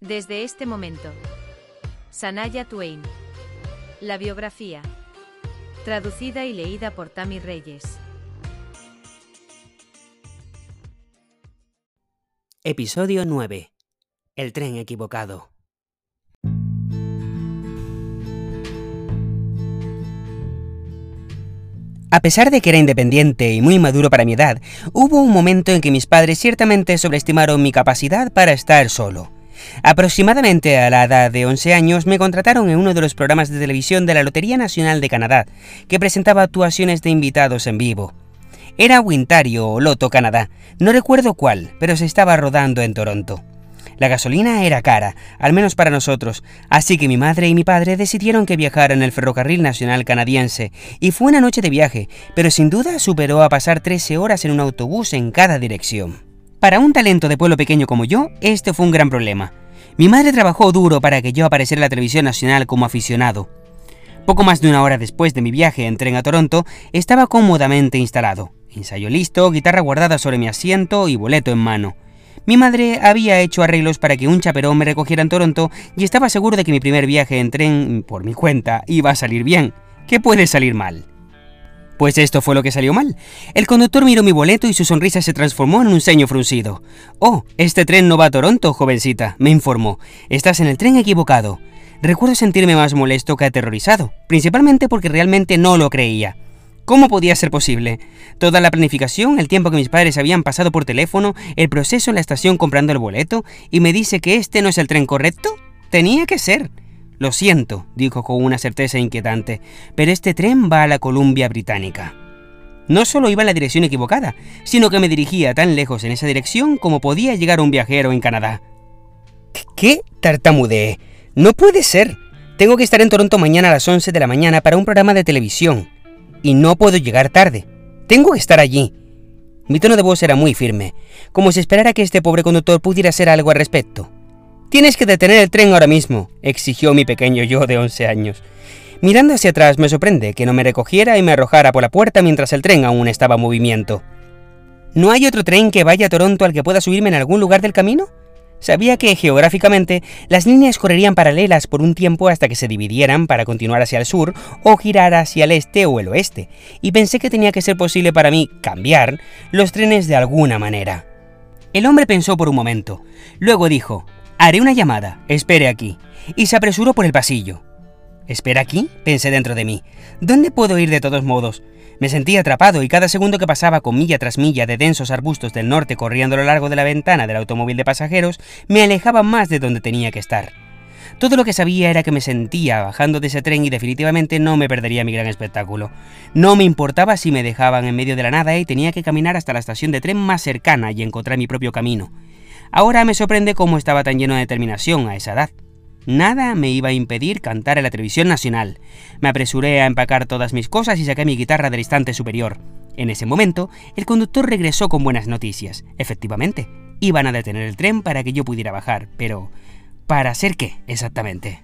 Desde este momento. Sanaya Twain. La biografía. Traducida y leída por Tami Reyes. Episodio 9. El tren equivocado. A pesar de que era independiente y muy maduro para mi edad, hubo un momento en que mis padres ciertamente sobreestimaron mi capacidad para estar solo. Aproximadamente a la edad de 11 años me contrataron en uno de los programas de televisión de la Lotería Nacional de Canadá, que presentaba actuaciones de invitados en vivo. Era Wintario o Loto Canadá, no recuerdo cuál, pero se estaba rodando en Toronto. La gasolina era cara, al menos para nosotros, así que mi madre y mi padre decidieron que viajara en el ferrocarril nacional canadiense, y fue una noche de viaje, pero sin duda superó a pasar 13 horas en un autobús en cada dirección. Para un talento de pueblo pequeño como yo, este fue un gran problema. Mi madre trabajó duro para que yo apareciera en la televisión nacional como aficionado. Poco más de una hora después de mi viaje en tren a Toronto, estaba cómodamente instalado. Ensayo listo, guitarra guardada sobre mi asiento y boleto en mano. Mi madre había hecho arreglos para que un chaperón me recogiera en Toronto y estaba seguro de que mi primer viaje en tren, por mi cuenta, iba a salir bien. ¿Qué puede salir mal? Pues esto fue lo que salió mal. El conductor miró mi boleto y su sonrisa se transformó en un ceño fruncido. Oh, este tren no va a Toronto, jovencita, me informó. Estás en el tren equivocado. Recuerdo sentirme más molesto que aterrorizado, principalmente porque realmente no lo creía. ¿Cómo podía ser posible? Toda la planificación, el tiempo que mis padres habían pasado por teléfono, el proceso en la estación comprando el boleto, y me dice que este no es el tren correcto? Tenía que ser. Lo siento, dijo con una certeza inquietante, pero este tren va a la Columbia Británica. No solo iba en la dirección equivocada, sino que me dirigía tan lejos en esa dirección como podía llegar un viajero en Canadá. ¿Qué? tartamudeé. No puede ser. Tengo que estar en Toronto mañana a las 11 de la mañana para un programa de televisión y no puedo llegar tarde. Tengo que estar allí. Mi tono de voz era muy firme, como si esperara que este pobre conductor pudiera hacer algo al respecto. Tienes que detener el tren ahora mismo, exigió mi pequeño yo de 11 años. Mirando hacia atrás me sorprende que no me recogiera y me arrojara por la puerta mientras el tren aún estaba en movimiento. ¿No hay otro tren que vaya a Toronto al que pueda subirme en algún lugar del camino? Sabía que geográficamente las líneas correrían paralelas por un tiempo hasta que se dividieran para continuar hacia el sur o girar hacia el este o el oeste, y pensé que tenía que ser posible para mí cambiar los trenes de alguna manera. El hombre pensó por un momento, luego dijo, haré una llamada, espere aquí, y se apresuró por el pasillo. ¿Espera aquí? pensé dentro de mí. ¿Dónde puedo ir de todos modos? Me sentía atrapado y cada segundo que pasaba con milla tras milla de densos arbustos del norte corriendo a lo largo de la ventana del automóvil de pasajeros me alejaba más de donde tenía que estar. Todo lo que sabía era que me sentía bajando de ese tren y definitivamente no me perdería mi gran espectáculo. No me importaba si me dejaban en medio de la nada y tenía que caminar hasta la estación de tren más cercana y encontrar mi propio camino. Ahora me sorprende cómo estaba tan lleno de determinación a esa edad. Nada me iba a impedir cantar en la televisión nacional. Me apresuré a empacar todas mis cosas y saqué mi guitarra del instante superior. En ese momento, el conductor regresó con buenas noticias. Efectivamente, iban a detener el tren para que yo pudiera bajar, pero... ¿Para hacer qué exactamente?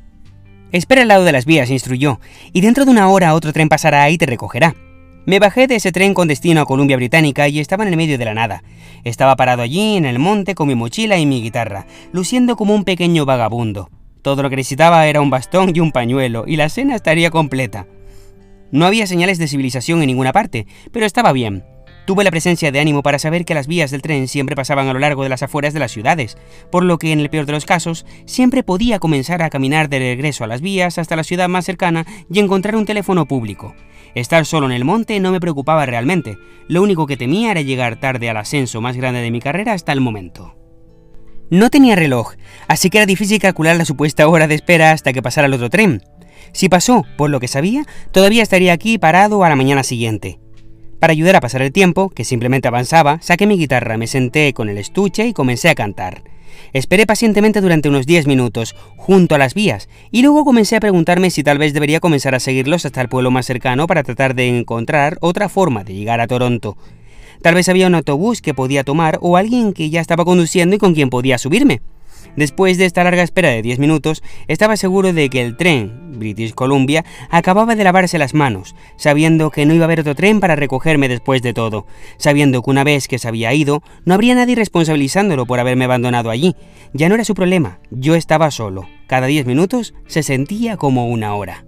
Espera al lado de las vías, instruyó, y dentro de una hora otro tren pasará y te recogerá. Me bajé de ese tren con destino a Columbia Británica y estaba en el medio de la nada. Estaba parado allí en el monte con mi mochila y mi guitarra, luciendo como un pequeño vagabundo. Todo lo que necesitaba era un bastón y un pañuelo, y la cena estaría completa. No había señales de civilización en ninguna parte, pero estaba bien. Tuve la presencia de ánimo para saber que las vías del tren siempre pasaban a lo largo de las afueras de las ciudades, por lo que en el peor de los casos siempre podía comenzar a caminar de regreso a las vías hasta la ciudad más cercana y encontrar un teléfono público. Estar solo en el monte no me preocupaba realmente, lo único que temía era llegar tarde al ascenso más grande de mi carrera hasta el momento. No tenía reloj, así que era difícil calcular la supuesta hora de espera hasta que pasara el otro tren. Si pasó, por lo que sabía, todavía estaría aquí parado a la mañana siguiente. Para ayudar a pasar el tiempo, que simplemente avanzaba, saqué mi guitarra, me senté con el estuche y comencé a cantar. Esperé pacientemente durante unos 10 minutos, junto a las vías, y luego comencé a preguntarme si tal vez debería comenzar a seguirlos hasta el pueblo más cercano para tratar de encontrar otra forma de llegar a Toronto. Tal vez había un autobús que podía tomar o alguien que ya estaba conduciendo y con quien podía subirme. Después de esta larga espera de 10 minutos, estaba seguro de que el tren, British Columbia, acababa de lavarse las manos, sabiendo que no iba a haber otro tren para recogerme después de todo, sabiendo que una vez que se había ido, no habría nadie responsabilizándolo por haberme abandonado allí. Ya no era su problema, yo estaba solo. Cada 10 minutos se sentía como una hora.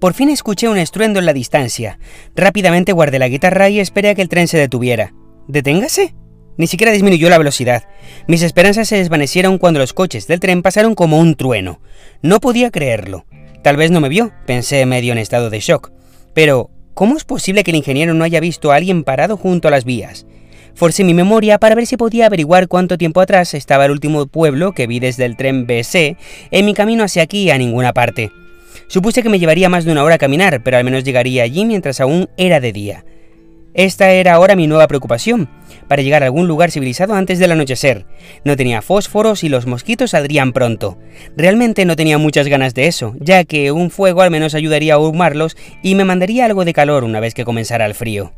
Por fin escuché un estruendo en la distancia. Rápidamente guardé la guitarra y esperé a que el tren se detuviera. ¿Deténgase? Ni siquiera disminuyó la velocidad. Mis esperanzas se desvanecieron cuando los coches del tren pasaron como un trueno. No podía creerlo. Tal vez no me vio, pensé medio en estado de shock. Pero, ¿cómo es posible que el ingeniero no haya visto a alguien parado junto a las vías? Forcé mi memoria para ver si podía averiguar cuánto tiempo atrás estaba el último pueblo que vi desde el tren BC en mi camino hacia aquí a ninguna parte. Supuse que me llevaría más de una hora a caminar, pero al menos llegaría allí mientras aún era de día. Esta era ahora mi nueva preocupación, para llegar a algún lugar civilizado antes del anochecer. No tenía fósforos y los mosquitos saldrían pronto. Realmente no tenía muchas ganas de eso, ya que un fuego al menos ayudaría a ahumarlos y me mandaría algo de calor una vez que comenzara el frío.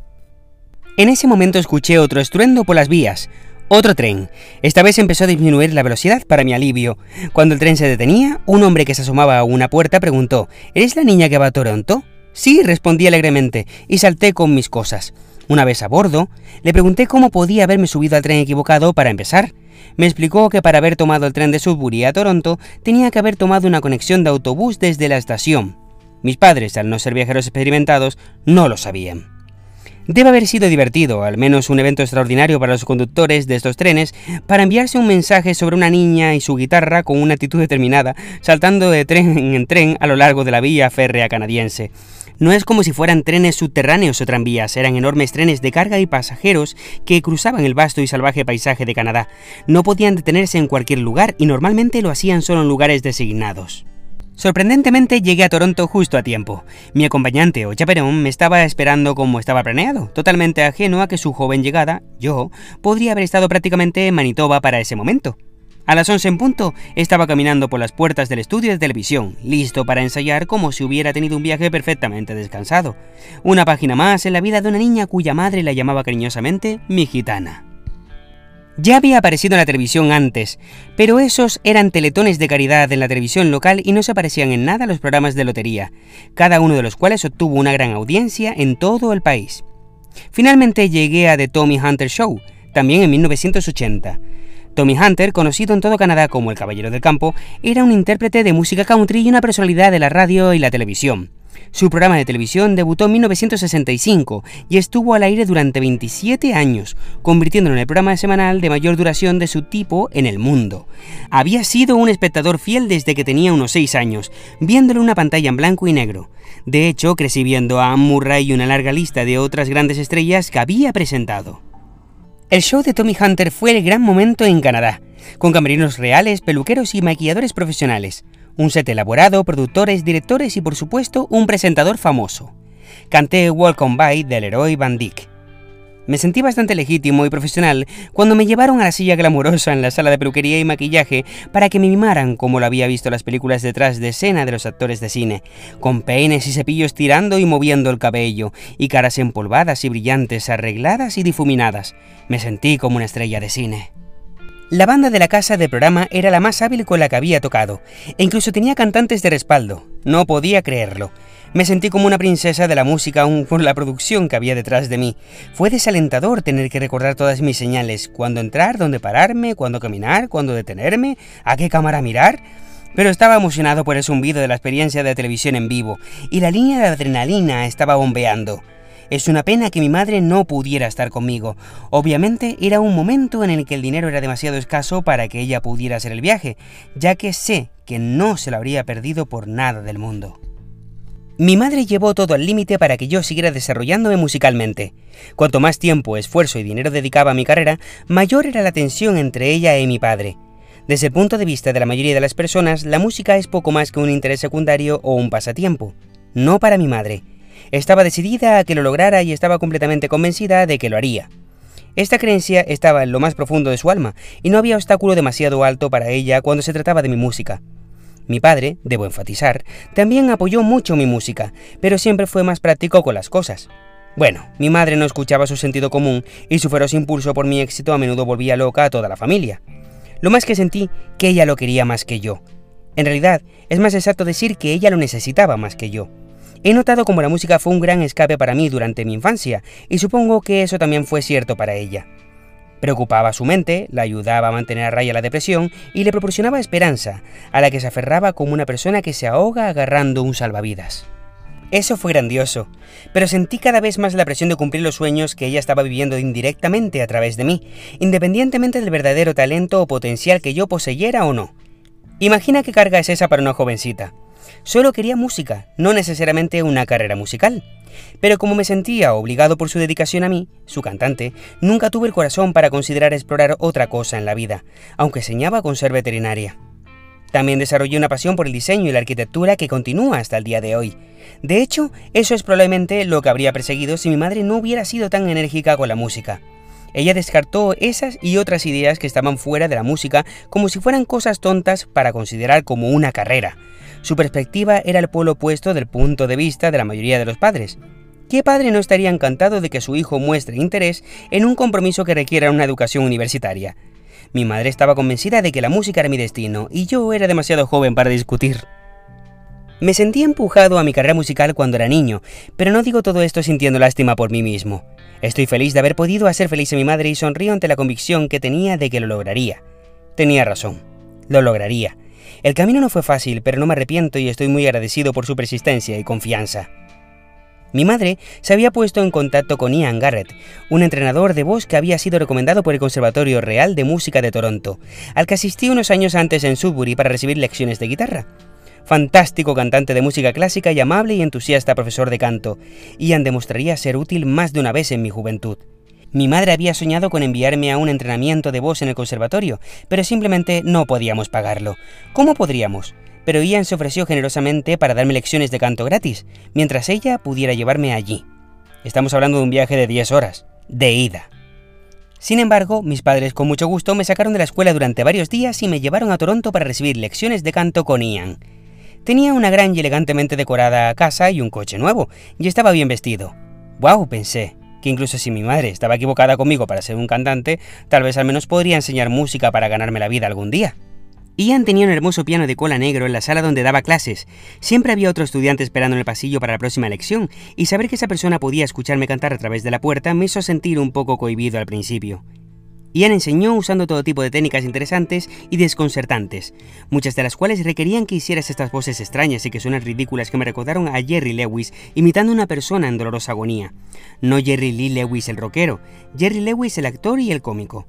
En ese momento escuché otro estruendo por las vías. Otro tren. Esta vez empezó a disminuir la velocidad para mi alivio. Cuando el tren se detenía, un hombre que se asomaba a una puerta preguntó, ¿Eres la niña que va a Toronto? Sí, respondí alegremente, y salté con mis cosas. Una vez a bordo, le pregunté cómo podía haberme subido al tren equivocado para empezar. Me explicó que para haber tomado el tren de Sudbury a Toronto tenía que haber tomado una conexión de autobús desde la estación. Mis padres, al no ser viajeros experimentados, no lo sabían. Debe haber sido divertido, al menos un evento extraordinario para los conductores de estos trenes, para enviarse un mensaje sobre una niña y su guitarra con una actitud determinada, saltando de tren en tren a lo largo de la vía férrea canadiense. No es como si fueran trenes subterráneos o tranvías, eran enormes trenes de carga y pasajeros que cruzaban el vasto y salvaje paisaje de Canadá. No podían detenerse en cualquier lugar y normalmente lo hacían solo en lugares designados. Sorprendentemente llegué a Toronto justo a tiempo. Mi acompañante o chaperón me estaba esperando como estaba planeado, totalmente ajeno a que su joven llegada, yo, podría haber estado prácticamente en Manitoba para ese momento. A las 11 en punto, estaba caminando por las puertas del estudio de televisión, listo para ensayar como si hubiera tenido un viaje perfectamente descansado. Una página más en la vida de una niña cuya madre la llamaba cariñosamente mi gitana. Ya había aparecido en la televisión antes, pero esos eran teletones de caridad en la televisión local y no se parecían en nada a los programas de lotería, cada uno de los cuales obtuvo una gran audiencia en todo el país. Finalmente llegué a The Tommy Hunter Show, también en 1980. Tommy Hunter, conocido en todo Canadá como el Caballero del Campo, era un intérprete de música country y una personalidad de la radio y la televisión. Su programa de televisión debutó en 1965 y estuvo al aire durante 27 años, convirtiéndolo en el programa semanal de mayor duración de su tipo en el mundo. Había sido un espectador fiel desde que tenía unos 6 años, viéndolo en una pantalla en blanco y negro. De hecho, crecí viendo a Anne Murray y una larga lista de otras grandes estrellas que había presentado. El show de Tommy Hunter fue el gran momento en Canadá, con camerinos reales, peluqueros y maquilladores profesionales, un set elaborado, productores, directores y por supuesto un presentador famoso. Canté Welcome By del héroe Van Dyck. Me sentí bastante legítimo y profesional cuando me llevaron a la silla glamurosa en la sala de peluquería y maquillaje para que me mimaran como lo había visto las películas detrás de escena de los actores de cine, con peines y cepillos tirando y moviendo el cabello, y caras empolvadas y brillantes, arregladas y difuminadas. Me sentí como una estrella de cine. La banda de la casa de programa era la más hábil con la que había tocado, e incluso tenía cantantes de respaldo. No podía creerlo. Me sentí como una princesa de la música aún por la producción que había detrás de mí. Fue desalentador tener que recordar todas mis señales, cuándo entrar, dónde pararme, cuándo caminar, cuándo detenerme, a qué cámara mirar. Pero estaba emocionado por el zumbido de la experiencia de televisión en vivo, y la línea de adrenalina estaba bombeando. Es una pena que mi madre no pudiera estar conmigo. Obviamente era un momento en el que el dinero era demasiado escaso para que ella pudiera hacer el viaje, ya que sé que no se lo habría perdido por nada del mundo. Mi madre llevó todo al límite para que yo siguiera desarrollándome musicalmente. Cuanto más tiempo, esfuerzo y dinero dedicaba a mi carrera, mayor era la tensión entre ella y mi padre. Desde el punto de vista de la mayoría de las personas, la música es poco más que un interés secundario o un pasatiempo. No para mi madre. Estaba decidida a que lo lograra y estaba completamente convencida de que lo haría. Esta creencia estaba en lo más profundo de su alma, y no había obstáculo demasiado alto para ella cuando se trataba de mi música. Mi padre, debo enfatizar, también apoyó mucho mi música, pero siempre fue más práctico con las cosas. Bueno, mi madre no escuchaba su sentido común y su feroz impulso por mi éxito a menudo volvía loca a toda la familia. Lo más que sentí que ella lo quería más que yo. En realidad, es más exacto decir que ella lo necesitaba más que yo. He notado como la música fue un gran escape para mí durante mi infancia, y supongo que eso también fue cierto para ella. Preocupaba su mente, la ayudaba a mantener a raya la depresión y le proporcionaba esperanza, a la que se aferraba como una persona que se ahoga agarrando un salvavidas. Eso fue grandioso, pero sentí cada vez más la presión de cumplir los sueños que ella estaba viviendo indirectamente a través de mí, independientemente del verdadero talento o potencial que yo poseyera o no. Imagina qué carga es esa para una jovencita. Solo quería música, no necesariamente una carrera musical. Pero como me sentía obligado por su dedicación a mí, su cantante, nunca tuve el corazón para considerar explorar otra cosa en la vida, aunque soñaba con ser veterinaria. También desarrollé una pasión por el diseño y la arquitectura que continúa hasta el día de hoy. De hecho, eso es probablemente lo que habría perseguido si mi madre no hubiera sido tan enérgica con la música. Ella descartó esas y otras ideas que estaban fuera de la música como si fueran cosas tontas para considerar como una carrera. Su perspectiva era el polo opuesto del punto de vista de la mayoría de los padres. ¿Qué padre no estaría encantado de que su hijo muestre interés en un compromiso que requiera una educación universitaria? Mi madre estaba convencida de que la música era mi destino y yo era demasiado joven para discutir. Me sentí empujado a mi carrera musical cuando era niño, pero no digo todo esto sintiendo lástima por mí mismo. Estoy feliz de haber podido hacer feliz a mi madre y sonrío ante la convicción que tenía de que lo lograría. Tenía razón, lo lograría. El camino no fue fácil, pero no me arrepiento y estoy muy agradecido por su persistencia y confianza. Mi madre se había puesto en contacto con Ian Garrett, un entrenador de voz que había sido recomendado por el Conservatorio Real de Música de Toronto, al que asistí unos años antes en Sudbury para recibir lecciones de guitarra. Fantástico cantante de música clásica y amable y entusiasta profesor de canto, Ian demostraría ser útil más de una vez en mi juventud. Mi madre había soñado con enviarme a un entrenamiento de voz en el conservatorio, pero simplemente no podíamos pagarlo. ¿Cómo podríamos? pero Ian se ofreció generosamente para darme lecciones de canto gratis, mientras ella pudiera llevarme allí. Estamos hablando de un viaje de 10 horas, de ida. Sin embargo, mis padres con mucho gusto me sacaron de la escuela durante varios días y me llevaron a Toronto para recibir lecciones de canto con Ian. Tenía una gran y elegantemente decorada casa y un coche nuevo, y estaba bien vestido. ¡Wow! pensé, que incluso si mi madre estaba equivocada conmigo para ser un cantante, tal vez al menos podría enseñar música para ganarme la vida algún día. Ian tenía un hermoso piano de cola negro en la sala donde daba clases. Siempre había otro estudiante esperando en el pasillo para la próxima lección, y saber que esa persona podía escucharme cantar a través de la puerta me hizo sentir un poco cohibido al principio. Ian enseñó usando todo tipo de técnicas interesantes y desconcertantes, muchas de las cuales requerían que hicieras estas voces extrañas y que suenan ridículas que me recordaron a Jerry Lewis imitando a una persona en dolorosa agonía. No Jerry Lee Lewis el rockero, Jerry Lewis el actor y el cómico.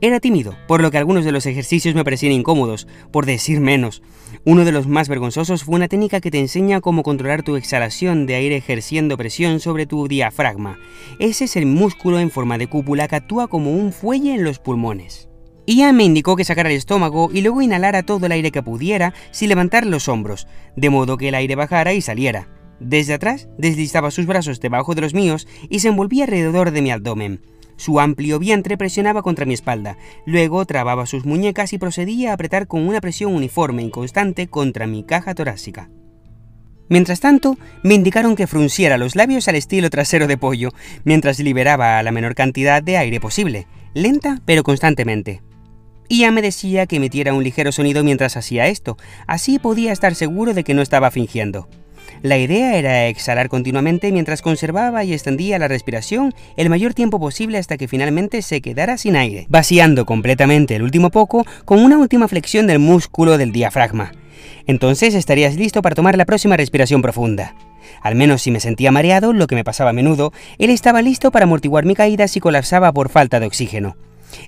Era tímido, por lo que algunos de los ejercicios me parecían incómodos, por decir menos. Uno de los más vergonzosos fue una técnica que te enseña cómo controlar tu exhalación de aire ejerciendo presión sobre tu diafragma. Ese es el músculo en forma de cúpula que actúa como un fuelle en los pulmones. Ian me indicó que sacara el estómago y luego inhalara todo el aire que pudiera sin levantar los hombros, de modo que el aire bajara y saliera. Desde atrás deslizaba sus brazos debajo de los míos y se envolvía alrededor de mi abdomen. Su amplio vientre presionaba contra mi espalda, luego trababa sus muñecas y procedía a apretar con una presión uniforme y constante contra mi caja torácica. Mientras tanto, me indicaron que frunciera los labios al estilo trasero de pollo, mientras liberaba la menor cantidad de aire posible, lenta pero constantemente. Ya me decía que emitiera un ligero sonido mientras hacía esto, así podía estar seguro de que no estaba fingiendo. La idea era exhalar continuamente mientras conservaba y extendía la respiración el mayor tiempo posible hasta que finalmente se quedara sin aire, vaciando completamente el último poco con una última flexión del músculo del diafragma. Entonces estarías listo para tomar la próxima respiración profunda. Al menos si me sentía mareado, lo que me pasaba a menudo, él estaba listo para amortiguar mi caída si colapsaba por falta de oxígeno.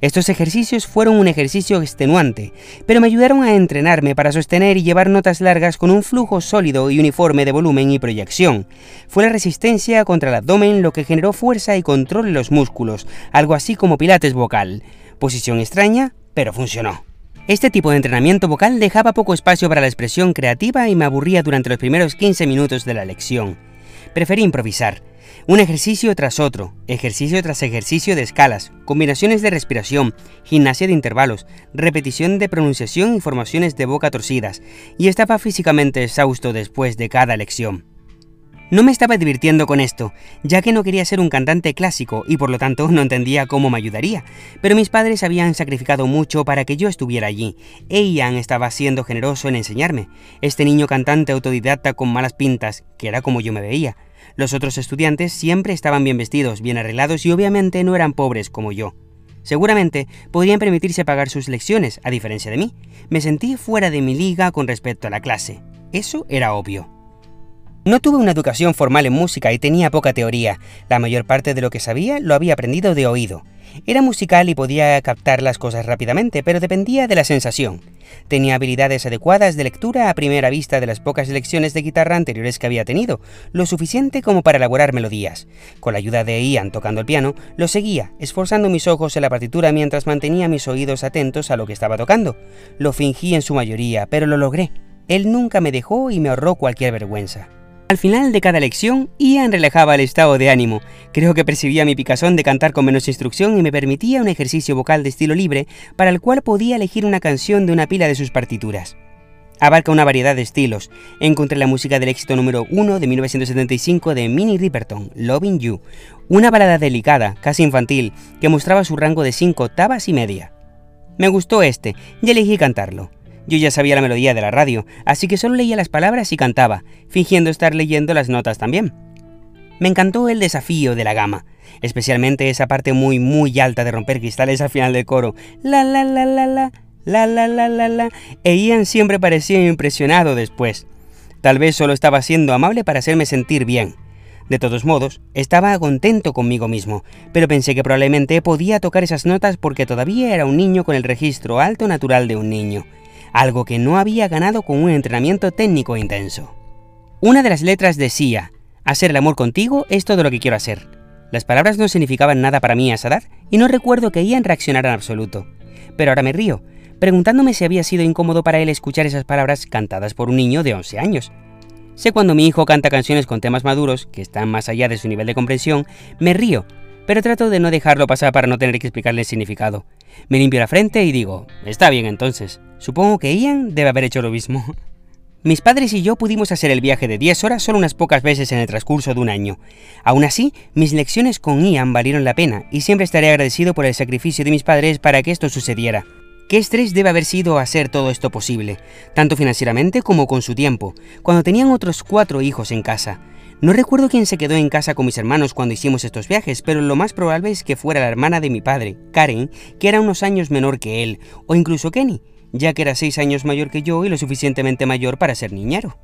Estos ejercicios fueron un ejercicio extenuante, pero me ayudaron a entrenarme para sostener y llevar notas largas con un flujo sólido y uniforme de volumen y proyección. Fue la resistencia contra el abdomen lo que generó fuerza y control en los músculos, algo así como pilates vocal. Posición extraña, pero funcionó. Este tipo de entrenamiento vocal dejaba poco espacio para la expresión creativa y me aburría durante los primeros 15 minutos de la lección. Preferí improvisar. Un ejercicio tras otro, ejercicio tras ejercicio de escalas, combinaciones de respiración, gimnasia de intervalos, repetición de pronunciación y formaciones de boca torcidas, y estaba físicamente exhausto después de cada lección. No me estaba divirtiendo con esto, ya que no quería ser un cantante clásico y por lo tanto no entendía cómo me ayudaría, pero mis padres habían sacrificado mucho para que yo estuviera allí, e Ian estaba siendo generoso en enseñarme, este niño cantante autodidacta con malas pintas, que era como yo me veía. Los otros estudiantes siempre estaban bien vestidos, bien arreglados y obviamente no eran pobres como yo. Seguramente podrían permitirse pagar sus lecciones, a diferencia de mí. Me sentí fuera de mi liga con respecto a la clase. Eso era obvio. No tuve una educación formal en música y tenía poca teoría. La mayor parte de lo que sabía lo había aprendido de oído. Era musical y podía captar las cosas rápidamente, pero dependía de la sensación. Tenía habilidades adecuadas de lectura a primera vista de las pocas lecciones de guitarra anteriores que había tenido, lo suficiente como para elaborar melodías. Con la ayuda de Ian tocando el piano, lo seguía, esforzando mis ojos en la partitura mientras mantenía mis oídos atentos a lo que estaba tocando. Lo fingí en su mayoría, pero lo logré. Él nunca me dejó y me ahorró cualquier vergüenza. Al final de cada lección, Ian relajaba el estado de ánimo. Creo que percibía mi picazón de cantar con menos instrucción y me permitía un ejercicio vocal de estilo libre para el cual podía elegir una canción de una pila de sus partituras. Abarca una variedad de estilos. Encontré la música del éxito número 1 de 1975 de Minnie Riperton, Loving You, una balada delicada, casi infantil, que mostraba su rango de 5 octavas y media. Me gustó este y elegí cantarlo. Yo ya sabía la melodía de la radio, así que solo leía las palabras y cantaba, fingiendo estar leyendo las notas también. Me encantó el desafío de la gama, especialmente esa parte muy muy alta de romper cristales al final del coro. La la la la la, la la la la la. E Ian siempre parecía impresionado después. Tal vez solo estaba siendo amable para hacerme sentir bien. De todos modos, estaba contento conmigo mismo, pero pensé que probablemente podía tocar esas notas porque todavía era un niño con el registro alto natural de un niño algo que no había ganado con un entrenamiento técnico intenso. Una de las letras decía, hacer el amor contigo es todo lo que quiero hacer. Las palabras no significaban nada para mí a esa y no recuerdo que Ian reaccionara en absoluto. Pero ahora me río, preguntándome si había sido incómodo para él escuchar esas palabras cantadas por un niño de 11 años. Sé cuando mi hijo canta canciones con temas maduros, que están más allá de su nivel de comprensión, me río pero trato de no dejarlo pasar para no tener que explicarle el significado. Me limpio la frente y digo, está bien entonces. Supongo que Ian debe haber hecho lo mismo. Mis padres y yo pudimos hacer el viaje de 10 horas solo unas pocas veces en el transcurso de un año. Aún así, mis lecciones con Ian valieron la pena y siempre estaré agradecido por el sacrificio de mis padres para que esto sucediera. ¿Qué estrés debe haber sido hacer todo esto posible, tanto financieramente como con su tiempo, cuando tenían otros cuatro hijos en casa? No recuerdo quién se quedó en casa con mis hermanos cuando hicimos estos viajes, pero lo más probable es que fuera la hermana de mi padre, Karen, que era unos años menor que él, o incluso Kenny, ya que era seis años mayor que yo y lo suficientemente mayor para ser niñero.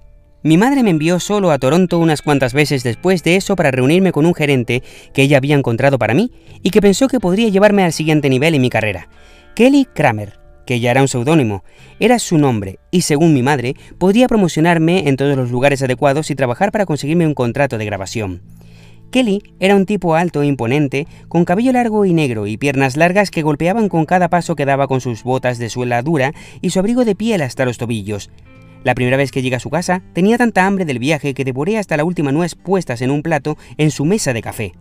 Mi madre me envió solo a Toronto unas cuantas veces después de eso para reunirme con un gerente que ella había encontrado para mí y que pensó que podría llevarme al siguiente nivel en mi carrera. Kelly Kramer, que ya era un seudónimo, era su nombre y según mi madre podía promocionarme en todos los lugares adecuados y trabajar para conseguirme un contrato de grabación. Kelly era un tipo alto e imponente, con cabello largo y negro y piernas largas que golpeaban con cada paso que daba con sus botas de suela dura y su abrigo de piel hasta los tobillos. La primera vez que llegué a su casa, tenía tanta hambre del viaje que devoré hasta la última nuez puestas en un plato en su mesa de café.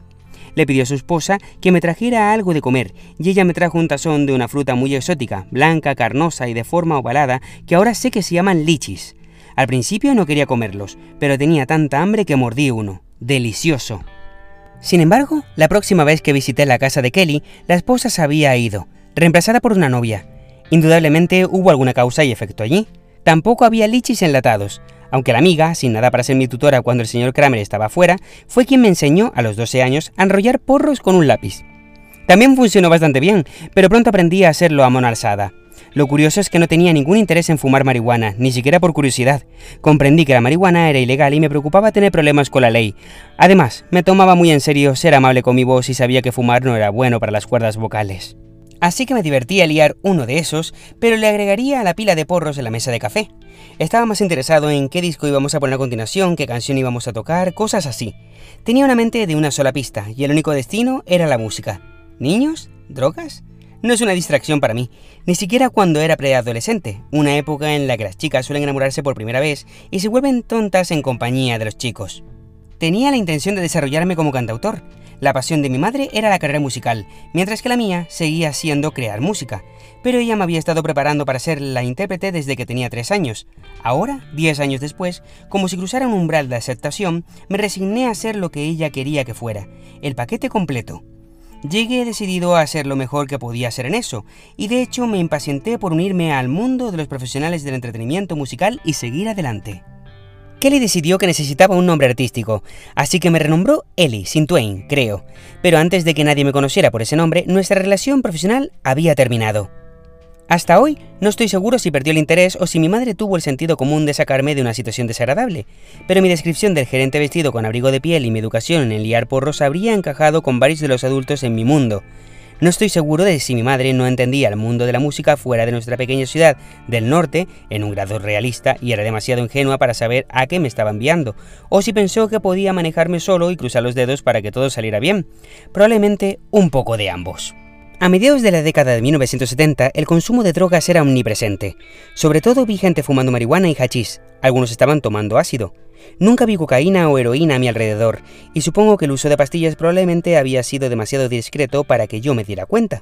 Le pidió a su esposa que me trajera algo de comer, y ella me trajo un tazón de una fruta muy exótica, blanca, carnosa y de forma ovalada, que ahora sé que se llaman lichis. Al principio no quería comerlos, pero tenía tanta hambre que mordí uno. Delicioso. Sin embargo, la próxima vez que visité la casa de Kelly, la esposa se había ido, reemplazada por una novia. Indudablemente hubo alguna causa y efecto allí. Tampoco había lichis enlatados, aunque la amiga, sin nada para ser mi tutora cuando el señor Kramer estaba fuera, fue quien me enseñó, a los 12 años, a enrollar porros con un lápiz. También funcionó bastante bien, pero pronto aprendí a hacerlo a mano. Lo curioso es que no tenía ningún interés en fumar marihuana, ni siquiera por curiosidad. Comprendí que la marihuana era ilegal y me preocupaba tener problemas con la ley. Además, me tomaba muy en serio ser amable con mi voz y sabía que fumar no era bueno para las cuerdas vocales. Así que me divertía liar uno de esos, pero le agregaría a la pila de porros en la mesa de café. Estaba más interesado en qué disco íbamos a poner a continuación, qué canción íbamos a tocar, cosas así. Tenía una mente de una sola pista, y el único destino era la música. ¿Niños? ¿Drogas? No es una distracción para mí, ni siquiera cuando era preadolescente, una época en la que las chicas suelen enamorarse por primera vez y se vuelven tontas en compañía de los chicos. Tenía la intención de desarrollarme como cantautor, La pasión de mi madre era la carrera musical, mientras que la mía seguía siendo crear música, pero ella me había estado preparando para ser la intérprete desde que tenía tres años. Ahora, diez años después, como si cruzara un umbral de aceptación, me resigné a ser lo que ella quería que fuera, el paquete completo. Llegué decidido a hacer lo mejor que podía hacer en eso, y de hecho me impacienté por unirme al mundo de los profesionales del entretenimiento musical y seguir adelante. Kelly decidió que necesitaba un nombre artístico, así que me renombró Ellie, sin Twain, creo. Pero antes de que nadie me conociera por ese nombre, nuestra relación profesional había terminado. Hasta hoy no estoy seguro si perdió el interés o si mi madre tuvo el sentido común de sacarme de una situación desagradable, pero mi descripción del gerente vestido con abrigo de piel y mi educación en liar porros habría encajado con varios de los adultos en mi mundo. No estoy seguro de si mi madre no entendía el mundo de la música fuera de nuestra pequeña ciudad del norte en un grado realista y era demasiado ingenua para saber a qué me estaba enviando, o si pensó que podía manejarme solo y cruzar los dedos para que todo saliera bien. Probablemente un poco de ambos. A mediados de la década de 1970, el consumo de drogas era omnipresente. Sobre todo vi gente fumando marihuana y hachís. Algunos estaban tomando ácido. Nunca vi cocaína o heroína a mi alrededor, y supongo que el uso de pastillas probablemente había sido demasiado discreto para que yo me diera cuenta.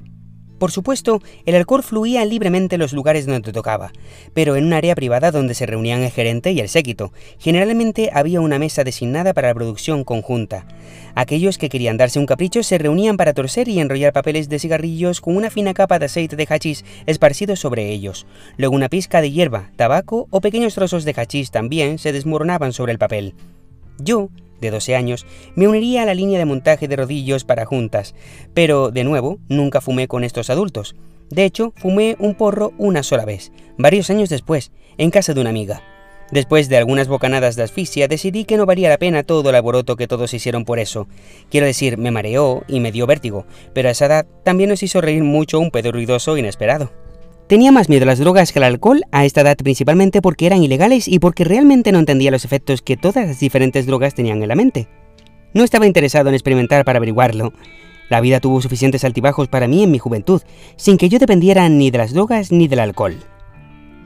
Por supuesto, el alcohol fluía libremente en los lugares donde tocaba, pero en un área privada donde se reunían el gerente y el séquito. Generalmente había una mesa designada para la producción conjunta. Aquellos que querían darse un capricho se reunían para torcer y enrollar papeles de cigarrillos con una fina capa de aceite de hachís esparcido sobre ellos. Luego una pizca de hierba, tabaco o pequeños trozos de hachís también se desmoronaban sobre el papel. Yo de 12 años, me uniría a la línea de montaje de rodillos para juntas, pero de nuevo, nunca fumé con estos adultos. De hecho, fumé un porro una sola vez, varios años después, en casa de una amiga. Después de algunas bocanadas de asfixia, decidí que no valía la pena todo el alboroto que todos hicieron por eso. Quiero decir, me mareó y me dio vértigo, pero a esa edad también nos hizo reír mucho un pedo ruidoso inesperado. Tenía más miedo a las drogas que al alcohol a esta edad principalmente porque eran ilegales y porque realmente no entendía los efectos que todas las diferentes drogas tenían en la mente. No estaba interesado en experimentar para averiguarlo. La vida tuvo suficientes altibajos para mí en mi juventud, sin que yo dependiera ni de las drogas ni del alcohol.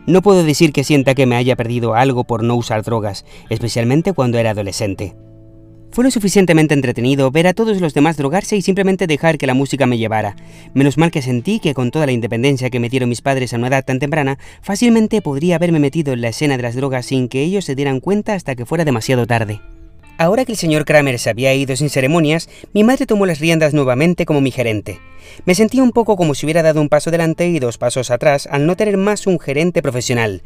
No puedo decir que sienta que me haya perdido algo por no usar drogas, especialmente cuando era adolescente. Fue lo suficientemente entretenido ver a todos los demás drogarse y simplemente dejar que la música me llevara. Menos mal que sentí que con toda la independencia que me dieron mis padres a una edad tan temprana, fácilmente podría haberme metido en la escena de las drogas sin que ellos se dieran cuenta hasta que fuera demasiado tarde. Ahora que el señor Kramer se había ido sin ceremonias, mi madre tomó las riendas nuevamente como mi gerente. Me sentí un poco como si hubiera dado un paso adelante y dos pasos atrás al no tener más un gerente profesional.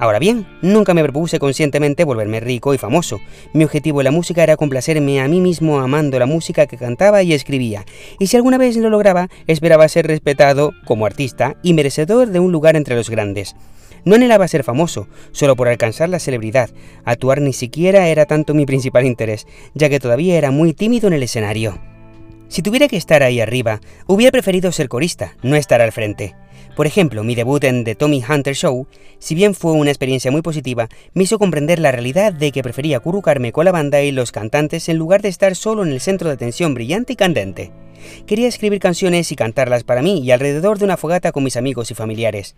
Ahora bien, nunca me propuse conscientemente volverme rico y famoso. Mi objetivo en la música era complacerme a mí mismo amando la música que cantaba y escribía, y si alguna vez lo lograba, esperaba ser respetado como artista y merecedor de un lugar entre los grandes. No anhelaba ser famoso, solo por alcanzar la celebridad. Actuar ni siquiera era tanto mi principal interés, ya que todavía era muy tímido en el escenario. Si tuviera que estar ahí arriba, hubiera preferido ser corista, no estar al frente. Por ejemplo, mi debut en The Tommy Hunter Show, si bien fue una experiencia muy positiva, me hizo comprender la realidad de que prefería currucarme con la banda y los cantantes en lugar de estar solo en el centro de atención brillante y candente. Quería escribir canciones y cantarlas para mí y alrededor de una fogata con mis amigos y familiares.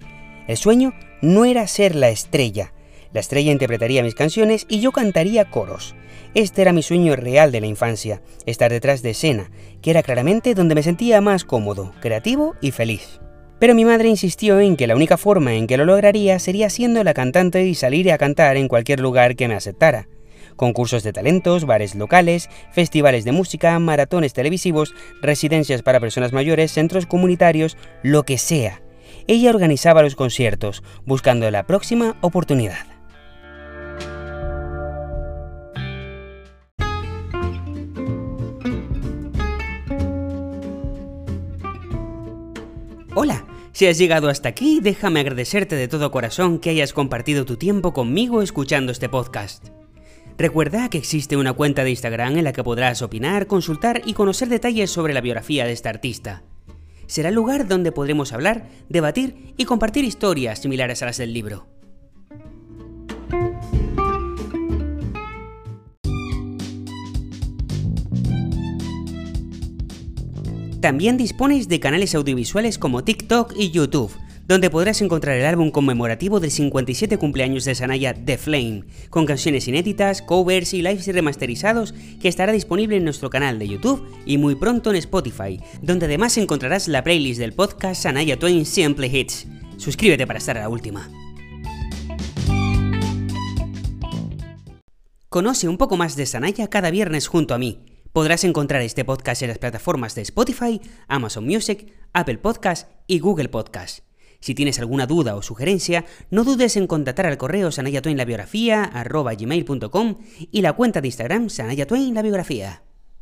El sueño no era ser la estrella. La estrella interpretaría mis canciones y yo cantaría coros. Este era mi sueño real de la infancia, estar detrás de escena, que era claramente donde me sentía más cómodo, creativo y feliz. Pero mi madre insistió en que la única forma en que lo lograría sería siendo la cantante y salir a cantar en cualquier lugar que me aceptara. Concursos de talentos, bares locales, festivales de música, maratones televisivos, residencias para personas mayores, centros comunitarios, lo que sea. Ella organizaba los conciertos, buscando la próxima oportunidad. Si has llegado hasta aquí, déjame agradecerte de todo corazón que hayas compartido tu tiempo conmigo escuchando este podcast. Recuerda que existe una cuenta de Instagram en la que podrás opinar, consultar y conocer detalles sobre la biografía de este artista. Será el lugar donde podremos hablar, debatir y compartir historias similares a las del libro. También dispones de canales audiovisuales como TikTok y YouTube, donde podrás encontrar el álbum conmemorativo del 57 cumpleaños de Sanaya The Flame, con canciones inéditas, covers y lives remasterizados que estará disponible en nuestro canal de YouTube y muy pronto en Spotify, donde además encontrarás la playlist del podcast Sanaya Twain Simple Hits. Suscríbete para estar a la última. Conoce un poco más de Sanaya cada viernes junto a mí. Podrás encontrar este podcast en las plataformas de Spotify, Amazon Music, Apple Podcast y Google Podcast. Si tienes alguna duda o sugerencia, no dudes en contactar al correo sanayatwainlabiografía.com y la cuenta de Instagram Sanaya la biografía.